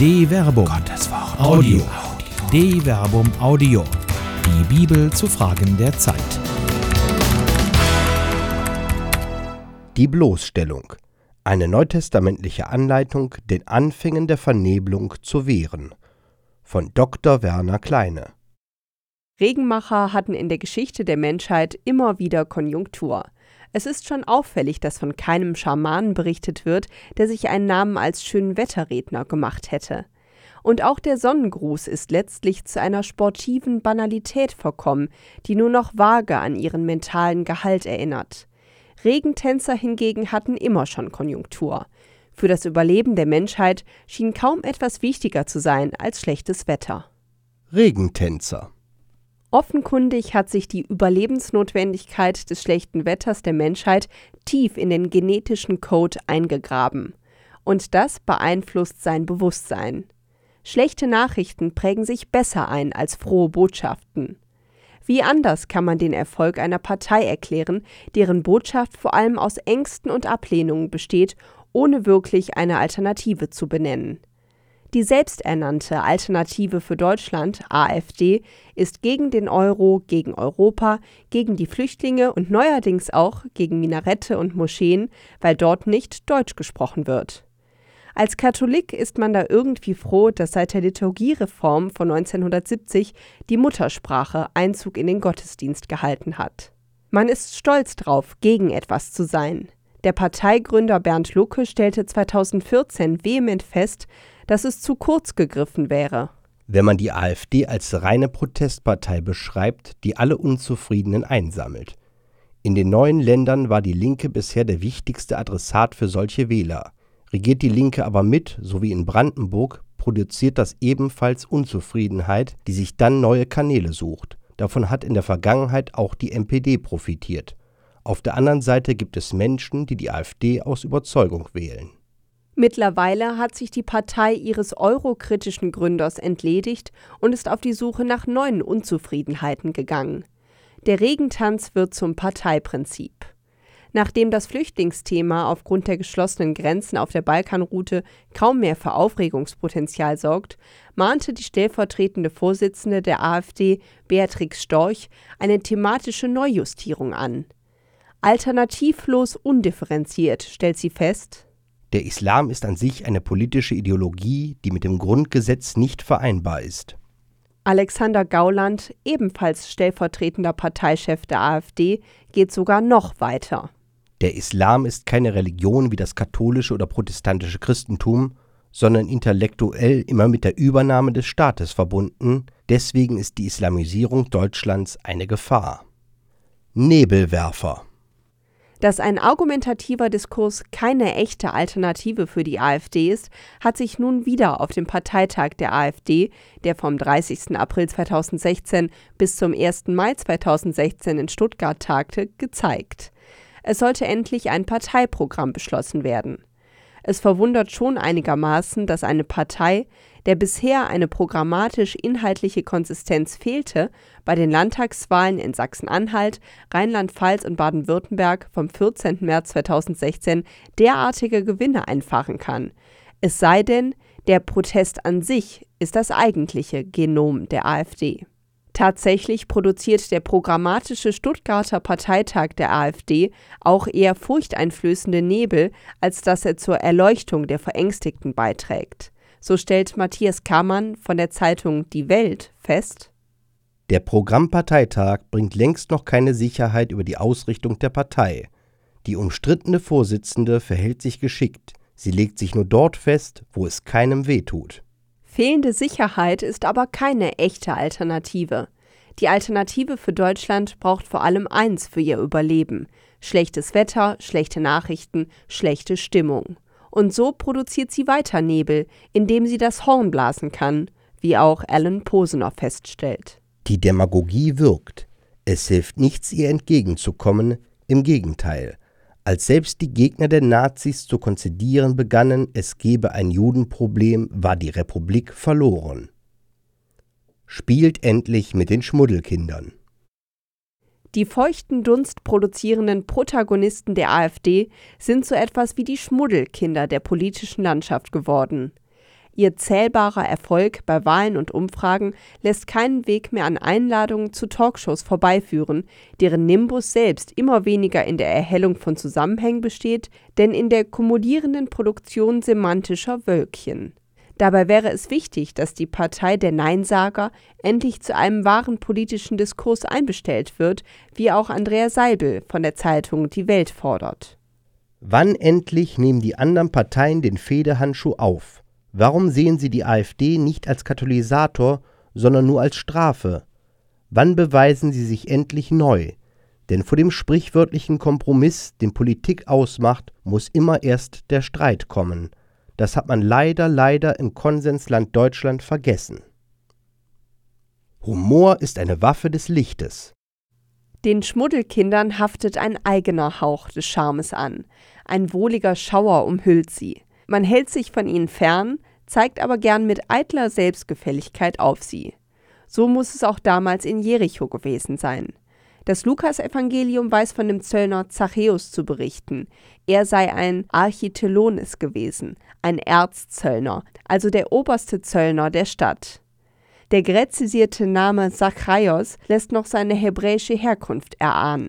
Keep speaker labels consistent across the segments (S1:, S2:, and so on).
S1: De Verbum. Gottes Wort. Audio. De Verbum Audio. Die Bibel zu Fragen der Zeit.
S2: Die Bloßstellung. Eine neutestamentliche Anleitung, den Anfängen der Vernebelung zu wehren. Von Dr. Werner Kleine.
S3: Regenmacher hatten in der Geschichte der Menschheit immer wieder Konjunktur. Es ist schon auffällig, dass von keinem Schamanen berichtet wird, der sich einen Namen als Schönwetterredner gemacht hätte. Und auch der Sonnengruß ist letztlich zu einer sportiven Banalität verkommen, die nur noch vage an ihren mentalen Gehalt erinnert. Regentänzer hingegen hatten immer schon Konjunktur. Für das Überleben der Menschheit schien kaum etwas wichtiger zu sein als schlechtes Wetter.
S2: Regentänzer.
S3: Offenkundig hat sich die Überlebensnotwendigkeit des schlechten Wetters der Menschheit tief in den genetischen Code eingegraben. Und das beeinflusst sein Bewusstsein. Schlechte Nachrichten prägen sich besser ein als frohe Botschaften. Wie anders kann man den Erfolg einer Partei erklären, deren Botschaft vor allem aus Ängsten und Ablehnungen besteht, ohne wirklich eine Alternative zu benennen. Die selbsternannte Alternative für Deutschland, AfD, ist gegen den Euro, gegen Europa, gegen die Flüchtlinge und neuerdings auch gegen Minarette und Moscheen, weil dort nicht Deutsch gesprochen wird. Als Katholik ist man da irgendwie froh, dass seit der Liturgiereform von 1970 die Muttersprache Einzug in den Gottesdienst gehalten hat. Man ist stolz drauf, gegen etwas zu sein. Der Parteigründer Bernd Lucke stellte 2014 vehement fest, dass es zu kurz gegriffen wäre.
S2: Wenn man die AfD als reine Protestpartei beschreibt, die alle Unzufriedenen einsammelt. In den neuen Ländern war die Linke bisher der wichtigste Adressat für solche Wähler. Regiert die Linke aber mit, so wie in Brandenburg, produziert das ebenfalls Unzufriedenheit, die sich dann neue Kanäle sucht. Davon hat in der Vergangenheit auch die NPD profitiert. Auf der anderen Seite gibt es Menschen, die die AfD aus Überzeugung wählen.
S3: Mittlerweile hat sich die Partei ihres eurokritischen Gründers entledigt und ist auf die Suche nach neuen Unzufriedenheiten gegangen. Der Regentanz wird zum Parteiprinzip. Nachdem das Flüchtlingsthema aufgrund der geschlossenen Grenzen auf der Balkanroute kaum mehr für Aufregungspotenzial sorgt, mahnte die stellvertretende Vorsitzende der AfD, Beatrix Storch, eine thematische Neujustierung an. Alternativlos undifferenziert, stellt sie fest,
S2: der Islam ist an sich eine politische Ideologie, die mit dem Grundgesetz nicht vereinbar ist.
S3: Alexander Gauland, ebenfalls stellvertretender Parteichef der AfD, geht sogar noch weiter.
S2: Der Islam ist keine Religion wie das katholische oder protestantische Christentum, sondern intellektuell immer mit der Übernahme des Staates verbunden, deswegen ist die Islamisierung Deutschlands eine Gefahr. Nebelwerfer
S3: dass ein argumentativer Diskurs keine echte Alternative für die AfD ist, hat sich nun wieder auf dem Parteitag der AfD, der vom 30. April 2016 bis zum 1. Mai 2016 in Stuttgart tagte, gezeigt. Es sollte endlich ein Parteiprogramm beschlossen werden. Es verwundert schon einigermaßen, dass eine Partei, der bisher eine programmatisch-inhaltliche Konsistenz fehlte, bei den Landtagswahlen in Sachsen-Anhalt, Rheinland-Pfalz und Baden-Württemberg vom 14. März 2016 derartige Gewinne einfahren kann. Es sei denn, der Protest an sich ist das eigentliche Genom der AfD. Tatsächlich produziert der programmatische Stuttgarter Parteitag der AfD auch eher furchteinflößende Nebel, als dass er zur Erleuchtung der Verängstigten beiträgt. So stellt Matthias Kammann von der Zeitung Die Welt fest,
S2: der Programmparteitag bringt längst noch keine Sicherheit über die Ausrichtung der Partei. Die umstrittene Vorsitzende verhält sich geschickt, sie legt sich nur dort fest, wo es keinem wehtut.
S3: Fehlende Sicherheit ist aber keine echte Alternative. Die Alternative für Deutschland braucht vor allem eins für ihr Überleben schlechtes Wetter, schlechte Nachrichten, schlechte Stimmung. Und so produziert sie weiter Nebel, indem sie das Horn blasen kann, wie auch Alan Posener feststellt.
S2: Die Demagogie wirkt. Es hilft nichts, ihr entgegenzukommen, im Gegenteil. Als selbst die Gegner der Nazis zu konzidieren begannen, es gebe ein Judenproblem, war die Republik verloren. Spielt endlich mit den Schmuddelkindern.
S3: Die feuchten Dunst produzierenden Protagonisten der AfD sind so etwas wie die Schmuddelkinder der politischen Landschaft geworden. Ihr zählbarer Erfolg bei Wahlen und Umfragen lässt keinen Weg mehr an Einladungen zu Talkshows vorbeiführen, deren Nimbus selbst immer weniger in der Erhellung von Zusammenhängen besteht, denn in der kumulierenden Produktion semantischer Wölkchen. Dabei wäre es wichtig, dass die Partei der Neinsager endlich zu einem wahren politischen Diskurs einbestellt wird, wie auch Andrea Seibel von der Zeitung Die Welt fordert.
S2: Wann endlich nehmen die anderen Parteien den Fehdehandschuh auf? Warum sehen sie die AfD nicht als Katalysator, sondern nur als Strafe? Wann beweisen sie sich endlich neu? Denn vor dem sprichwörtlichen Kompromiss, den Politik ausmacht, muss immer erst der Streit kommen. Das hat man leider, leider im Konsensland Deutschland vergessen. Humor ist eine Waffe des Lichtes.
S3: Den Schmuddelkindern haftet ein eigener Hauch des Charmes an. Ein wohliger Schauer umhüllt sie. Man hält sich von ihnen fern, zeigt aber gern mit eitler Selbstgefälligkeit auf sie. So muss es auch damals in Jericho gewesen sein. Das Lukasevangelium weiß von dem Zöllner Zachäus zu berichten. Er sei ein Architelones gewesen, ein Erzzöllner, also der oberste Zöllner der Stadt. Der gräzisierte Name Zachaios lässt noch seine hebräische Herkunft erahnen.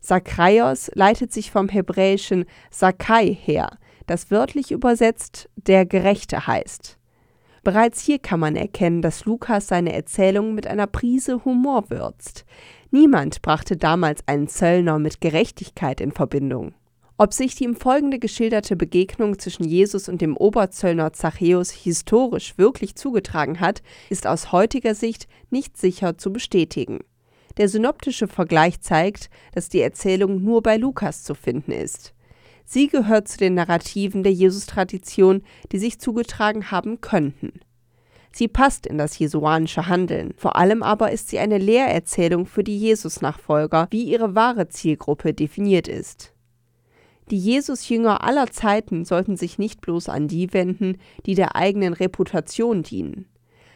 S3: Zachaios leitet sich vom hebräischen Sakai her, das wörtlich übersetzt der Gerechte heißt. Bereits hier kann man erkennen, dass Lukas seine Erzählung mit einer Prise Humor würzt. Niemand brachte damals einen Zöllner mit Gerechtigkeit in Verbindung. Ob sich die im Folgende geschilderte Begegnung zwischen Jesus und dem Oberzöllner Zachäus historisch wirklich zugetragen hat, ist aus heutiger Sicht nicht sicher zu bestätigen. Der synoptische Vergleich zeigt, dass die Erzählung nur bei Lukas zu finden ist. Sie gehört zu den Narrativen der Jesus-Tradition, die sich zugetragen haben könnten. Sie passt in das jesuanische Handeln, vor allem aber ist sie eine Lehrerzählung für die Jesus-Nachfolger, wie ihre wahre Zielgruppe definiert ist. Die Jesus-Jünger aller Zeiten sollten sich nicht bloß an die wenden, die der eigenen Reputation dienen.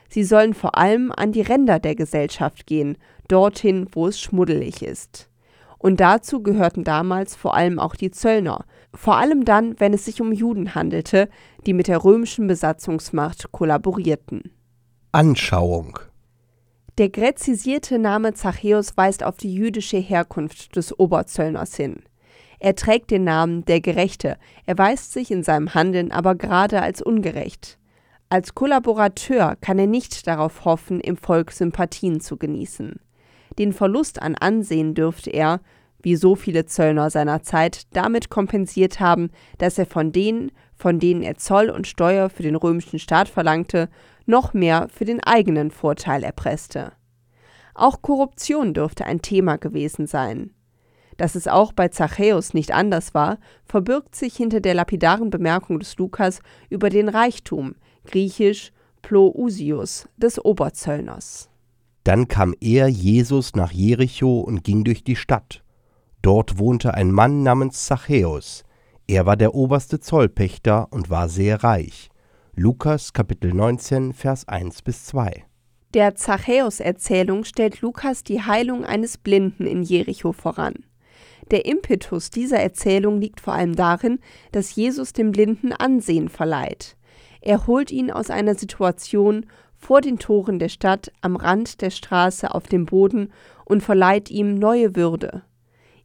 S3: Sie sollen vor allem an die Ränder der Gesellschaft gehen, dorthin, wo es schmuddelig ist. Und dazu gehörten damals vor allem auch die Zöllner, vor allem dann, wenn es sich um Juden handelte, die mit der römischen Besatzungsmacht kollaborierten.
S2: Anschauung
S3: Der gräzisierte Name Zachäus weist auf die jüdische Herkunft des Oberzöllners hin. Er trägt den Namen der Gerechte, erweist sich in seinem Handeln aber gerade als ungerecht. Als Kollaborateur kann er nicht darauf hoffen, im Volk Sympathien zu genießen. Den Verlust an Ansehen dürfte er, wie so viele Zöllner seiner Zeit, damit kompensiert haben, dass er von denen, von denen er Zoll und Steuer für den römischen Staat verlangte, noch mehr für den eigenen Vorteil erpresste. Auch Korruption dürfte ein Thema gewesen sein. Dass es auch bei Zachäus nicht anders war, verbirgt sich hinter der lapidaren Bemerkung des Lukas über den Reichtum, griechisch Plousius, des Oberzöllners.
S2: Dann kam er, Jesus, nach Jericho und ging durch die Stadt. Dort wohnte ein Mann namens Zachäus. Er war der oberste Zollpächter und war sehr reich. Lukas Kapitel 19, Vers 1 bis 2.
S3: Der Zachäus-Erzählung stellt Lukas die Heilung eines Blinden in Jericho voran. Der Impetus dieser Erzählung liegt vor allem darin, dass Jesus dem Blinden Ansehen verleiht. Er holt ihn aus einer Situation vor den Toren der Stadt am Rand der Straße auf dem Boden und verleiht ihm neue Würde.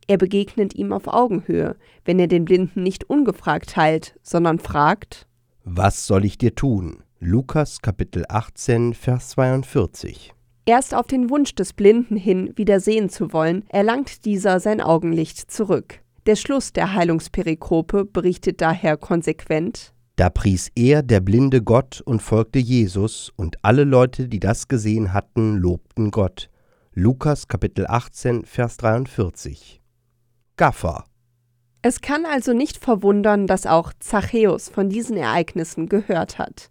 S3: Er begegnet ihm auf Augenhöhe, wenn er den Blinden nicht ungefragt heilt, sondern fragt:
S2: Was soll ich dir tun? Lukas Kapitel 18, Vers 42.
S3: Erst auf den Wunsch des Blinden hin, wieder sehen zu wollen, erlangt dieser sein Augenlicht zurück. Der Schluss der Heilungsperikope berichtet daher konsequent:
S2: Da pries er, der Blinde, Gott und folgte Jesus, und alle Leute, die das gesehen hatten, lobten Gott. Lukas Kapitel 18, Vers 43. Gaffer.
S3: Es kann also nicht verwundern, dass auch Zachäus von diesen Ereignissen gehört hat.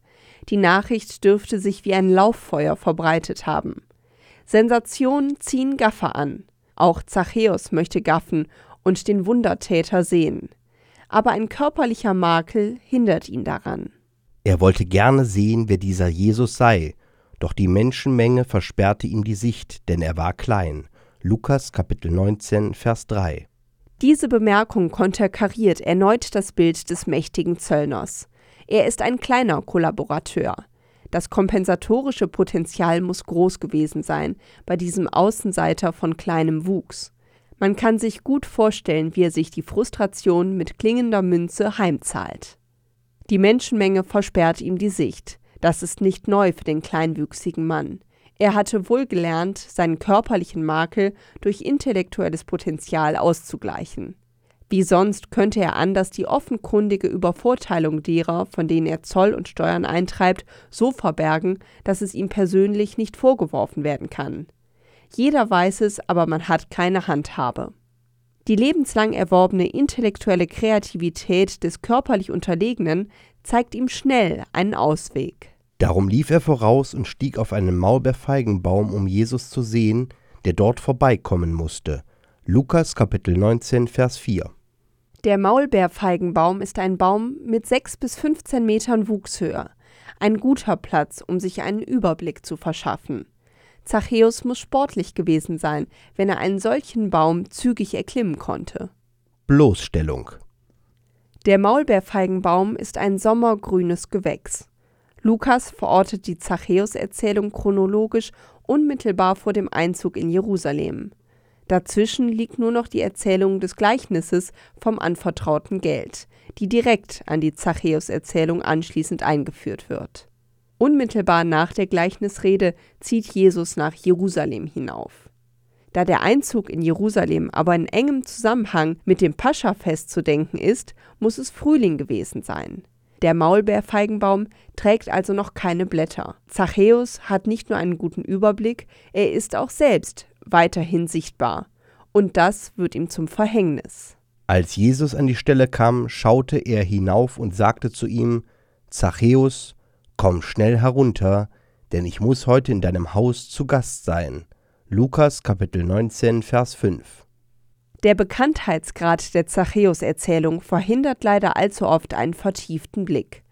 S3: Die Nachricht dürfte sich wie ein Lauffeuer verbreitet haben. Sensationen ziehen Gaffer an. Auch Zachäus möchte gaffen und den Wundertäter sehen. Aber ein körperlicher Makel hindert ihn daran.
S2: Er wollte gerne sehen, wer dieser Jesus sei, doch die Menschenmenge versperrte ihm die Sicht, denn er war klein. Lukas Kapitel 19, Vers 3.
S3: Diese Bemerkung konterkariert erneut das Bild des mächtigen Zöllners. Er ist ein kleiner Kollaborateur. Das kompensatorische Potenzial muss groß gewesen sein bei diesem Außenseiter von kleinem Wuchs. Man kann sich gut vorstellen, wie er sich die Frustration mit klingender Münze heimzahlt. Die Menschenmenge versperrt ihm die Sicht. Das ist nicht neu für den kleinwüchsigen Mann. Er hatte wohl gelernt, seinen körperlichen Makel durch intellektuelles Potenzial auszugleichen. Wie sonst könnte er anders die offenkundige Übervorteilung derer, von denen er Zoll und Steuern eintreibt, so verbergen, dass es ihm persönlich nicht vorgeworfen werden kann. Jeder weiß es, aber man hat keine Handhabe. Die lebenslang erworbene intellektuelle Kreativität des körperlich Unterlegenen zeigt ihm schnell einen Ausweg.
S2: Darum lief er voraus und stieg auf einen Maulbeerfeigenbaum, um Jesus zu sehen, der dort vorbeikommen musste. Lukas Kapitel 19, Vers 4.
S3: Der Maulbeerfeigenbaum ist ein Baum mit 6 bis 15 Metern Wuchshöhe. Ein guter Platz, um sich einen Überblick zu verschaffen. Zachäus muss sportlich gewesen sein, wenn er einen solchen Baum zügig erklimmen konnte.
S2: Bloßstellung.
S3: Der Maulbeerfeigenbaum ist ein sommergrünes Gewächs. Lukas verortet die Zachäus-Erzählung chronologisch unmittelbar vor dem Einzug in Jerusalem. Dazwischen liegt nur noch die Erzählung des Gleichnisses vom anvertrauten Geld, die direkt an die Zachäus-Erzählung anschließend eingeführt wird. Unmittelbar nach der Gleichnisrede zieht Jesus nach Jerusalem hinauf. Da der Einzug in Jerusalem aber in engem Zusammenhang mit dem Paschafest zu denken ist, muss es Frühling gewesen sein. Der Maulbeerfeigenbaum trägt also noch keine Blätter. Zachäus hat nicht nur einen guten Überblick, er ist auch selbst weiterhin sichtbar. Und das wird ihm zum Verhängnis.
S2: Als Jesus an die Stelle kam, schaute er hinauf und sagte zu ihm: Zachäus, Komm schnell herunter, denn ich muss heute in deinem Haus zu Gast sein. Lukas Kapitel 19, Vers 5.
S3: Der Bekanntheitsgrad der Zachäus-Erzählung verhindert leider allzu oft einen vertieften Blick.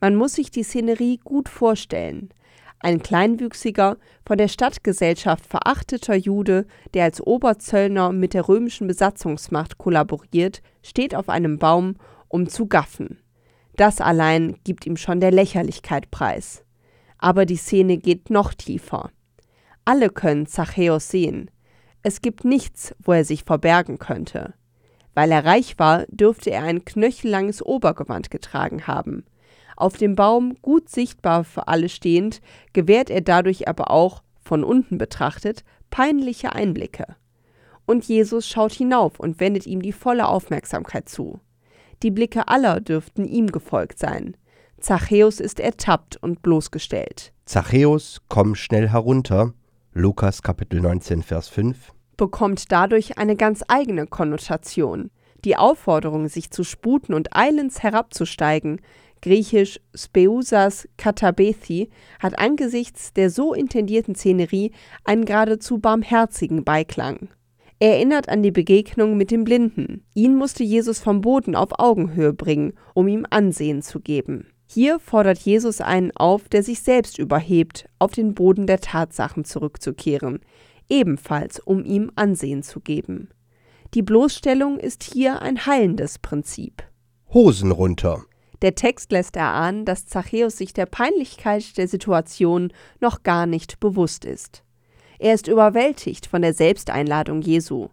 S3: Man muss sich die Szenerie gut vorstellen. Ein kleinwüchsiger, von der Stadtgesellschaft verachteter Jude, der als Oberzöllner mit der römischen Besatzungsmacht kollaboriert, steht auf einem Baum, um zu gaffen. Das allein gibt ihm schon der Lächerlichkeit preis. Aber die Szene geht noch tiefer. Alle können Zachäus sehen. Es gibt nichts, wo er sich verbergen könnte. Weil er reich war, dürfte er ein knöchellanges Obergewand getragen haben. Auf dem Baum, gut sichtbar für alle stehend, gewährt er dadurch aber auch, von unten betrachtet, peinliche Einblicke. Und Jesus schaut hinauf und wendet ihm die volle Aufmerksamkeit zu. Die Blicke aller dürften ihm gefolgt sein. Zachäus ist ertappt und bloßgestellt.
S2: Zachäus, komm schnell herunter. Lukas Kapitel 19, Vers 5.
S3: Bekommt dadurch eine ganz eigene Konnotation. Die Aufforderung, sich zu sputen und eilends herabzusteigen, griechisch Speusas katabethi, hat angesichts der so intendierten Szenerie einen geradezu barmherzigen Beiklang. Er erinnert an die Begegnung mit dem Blinden. Ihn musste Jesus vom Boden auf Augenhöhe bringen, um ihm Ansehen zu geben. Hier fordert Jesus einen auf, der sich selbst überhebt, auf den Boden der Tatsachen zurückzukehren, ebenfalls um ihm Ansehen zu geben. Die Bloßstellung ist hier ein heilendes Prinzip.
S2: Hosen runter.
S3: Der Text lässt erahnen, dass Zachäus sich der Peinlichkeit der Situation noch gar nicht bewusst ist. Er ist überwältigt von der Selbsteinladung Jesu.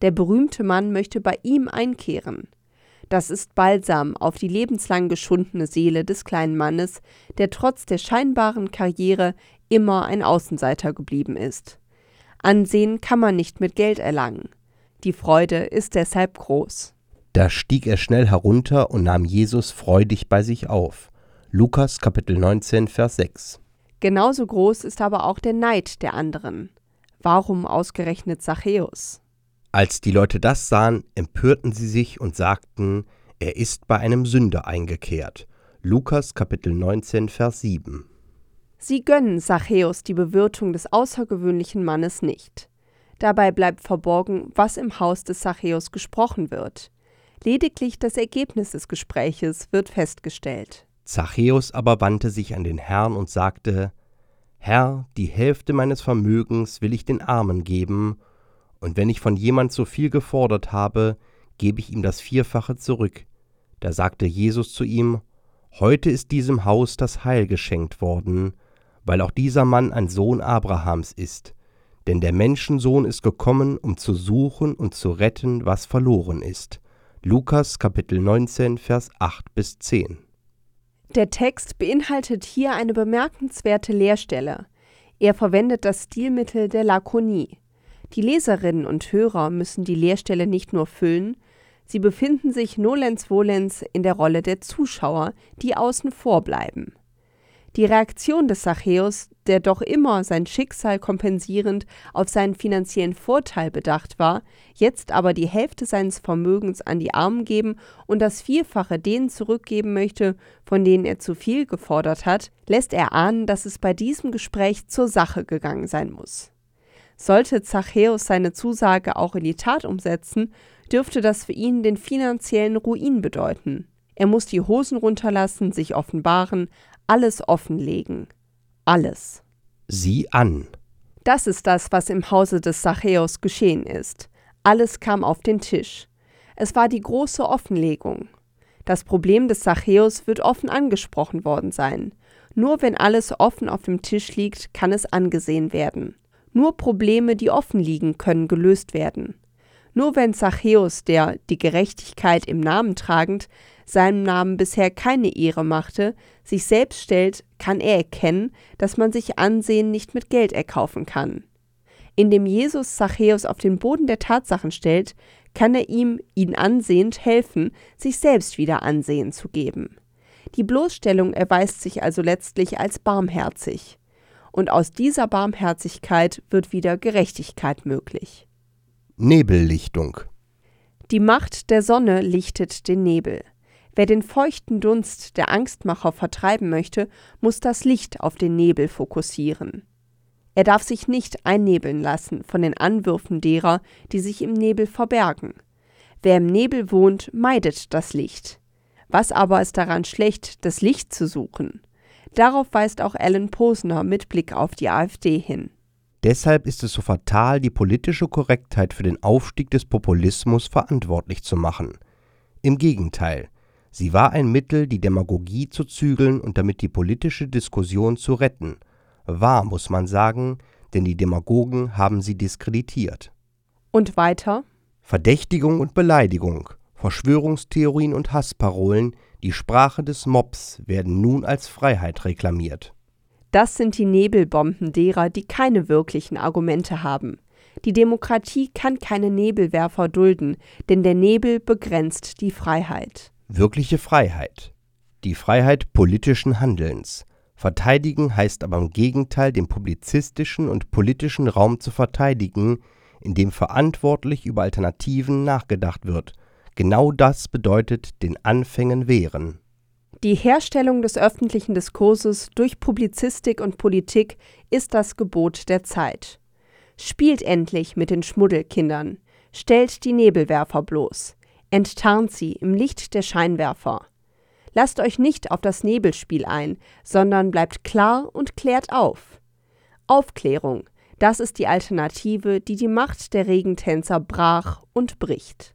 S3: Der berühmte Mann möchte bei ihm einkehren. Das ist Balsam auf die lebenslang geschundene Seele des kleinen Mannes, der trotz der scheinbaren Karriere immer ein Außenseiter geblieben ist. Ansehen kann man nicht mit Geld erlangen. Die Freude ist deshalb groß.
S2: Da stieg er schnell herunter und nahm Jesus freudig bei sich auf. Lukas Kapitel 19, Vers 6.
S3: Genauso groß ist aber auch der Neid der anderen. Warum ausgerechnet Zachäus?
S2: Als die Leute das sahen, empörten sie sich und sagten, er ist bei einem Sünder eingekehrt. Lukas Kapitel 19, Vers 7.
S3: Sie gönnen Zachäus die Bewirtung des außergewöhnlichen Mannes nicht. Dabei bleibt verborgen, was im Haus des Zachäus gesprochen wird. Lediglich das Ergebnis des Gespräches wird festgestellt.
S2: Zachäus aber wandte sich an den Herrn und sagte, Herr, die Hälfte meines Vermögens will ich den Armen geben, und wenn ich von jemand so viel gefordert habe, gebe ich ihm das Vierfache zurück. Da sagte Jesus zu ihm, Heute ist diesem Haus das Heil geschenkt worden, weil auch dieser Mann ein Sohn Abrahams ist. Denn der Menschensohn ist gekommen, um zu suchen und zu retten, was verloren ist. Lukas Kapitel 19, Vers 8 bis 10.
S3: Der Text beinhaltet hier eine bemerkenswerte Leerstelle. Er verwendet das Stilmittel der Lakonie. Die Leserinnen und Hörer müssen die Leerstelle nicht nur füllen, sie befinden sich nolens volens in der Rolle der Zuschauer, die außen vor bleiben. Die Reaktion des Zachäus, der doch immer sein Schicksal kompensierend auf seinen finanziellen Vorteil bedacht war, jetzt aber die Hälfte seines Vermögens an die Armen geben und das Vierfache denen zurückgeben möchte, von denen er zu viel gefordert hat, lässt er ahnen, dass es bei diesem Gespräch zur Sache gegangen sein muss. Sollte Zachäus seine Zusage auch in die Tat umsetzen, dürfte das für ihn den finanziellen Ruin bedeuten. Er muss die Hosen runterlassen, sich offenbaren, alles offenlegen. Alles.
S2: Sieh an.
S3: Das ist das, was im Hause des Zachäus geschehen ist. Alles kam auf den Tisch. Es war die große Offenlegung. Das Problem des Zachäus wird offen angesprochen worden sein. Nur wenn alles offen auf dem Tisch liegt, kann es angesehen werden. Nur Probleme, die offen liegen, können gelöst werden. Nur wenn Zachäus, der die Gerechtigkeit im Namen tragend, seinem Namen bisher keine Ehre machte, sich selbst stellt, kann er erkennen, dass man sich Ansehen nicht mit Geld erkaufen kann. Indem Jesus Zachäus auf den Boden der Tatsachen stellt, kann er ihm, ihn ansehend, helfen, sich selbst wieder Ansehen zu geben. Die Bloßstellung erweist sich also letztlich als barmherzig. Und aus dieser Barmherzigkeit wird wieder Gerechtigkeit möglich.
S2: Nebellichtung.
S3: Die Macht der Sonne lichtet den Nebel. Wer den feuchten Dunst der Angstmacher vertreiben möchte, muss das Licht auf den Nebel fokussieren. Er darf sich nicht einnebeln lassen von den Anwürfen derer, die sich im Nebel verbergen. Wer im Nebel wohnt, meidet das Licht. Was aber ist daran schlecht, das Licht zu suchen? Darauf weist auch Alan Posner mit Blick auf die AfD hin.
S2: Deshalb ist es so fatal, die politische Korrektheit für den Aufstieg des Populismus verantwortlich zu machen. Im Gegenteil, Sie war ein Mittel, die Demagogie zu zügeln und damit die politische Diskussion zu retten. Wahr, muss man sagen, denn die Demagogen haben sie diskreditiert.
S3: Und weiter?
S2: Verdächtigung und Beleidigung, Verschwörungstheorien und Hassparolen, die Sprache des Mobs werden nun als Freiheit reklamiert.
S3: Das sind die Nebelbomben derer, die keine wirklichen Argumente haben. Die Demokratie kann keine Nebelwerfer dulden, denn der Nebel begrenzt die Freiheit
S2: wirkliche Freiheit, die Freiheit politischen Handelns. Verteidigen heißt aber im Gegenteil, den publizistischen und politischen Raum zu verteidigen, in dem verantwortlich über Alternativen nachgedacht wird. Genau das bedeutet den Anfängen wehren.
S3: Die Herstellung des öffentlichen Diskurses durch Publizistik und Politik ist das Gebot der Zeit. Spielt endlich mit den Schmuddelkindern, stellt die Nebelwerfer bloß, Enttarnt sie im Licht der Scheinwerfer. Lasst euch nicht auf das Nebelspiel ein, sondern bleibt klar und klärt auf. Aufklärung, das ist die Alternative, die die Macht der Regentänzer brach und bricht.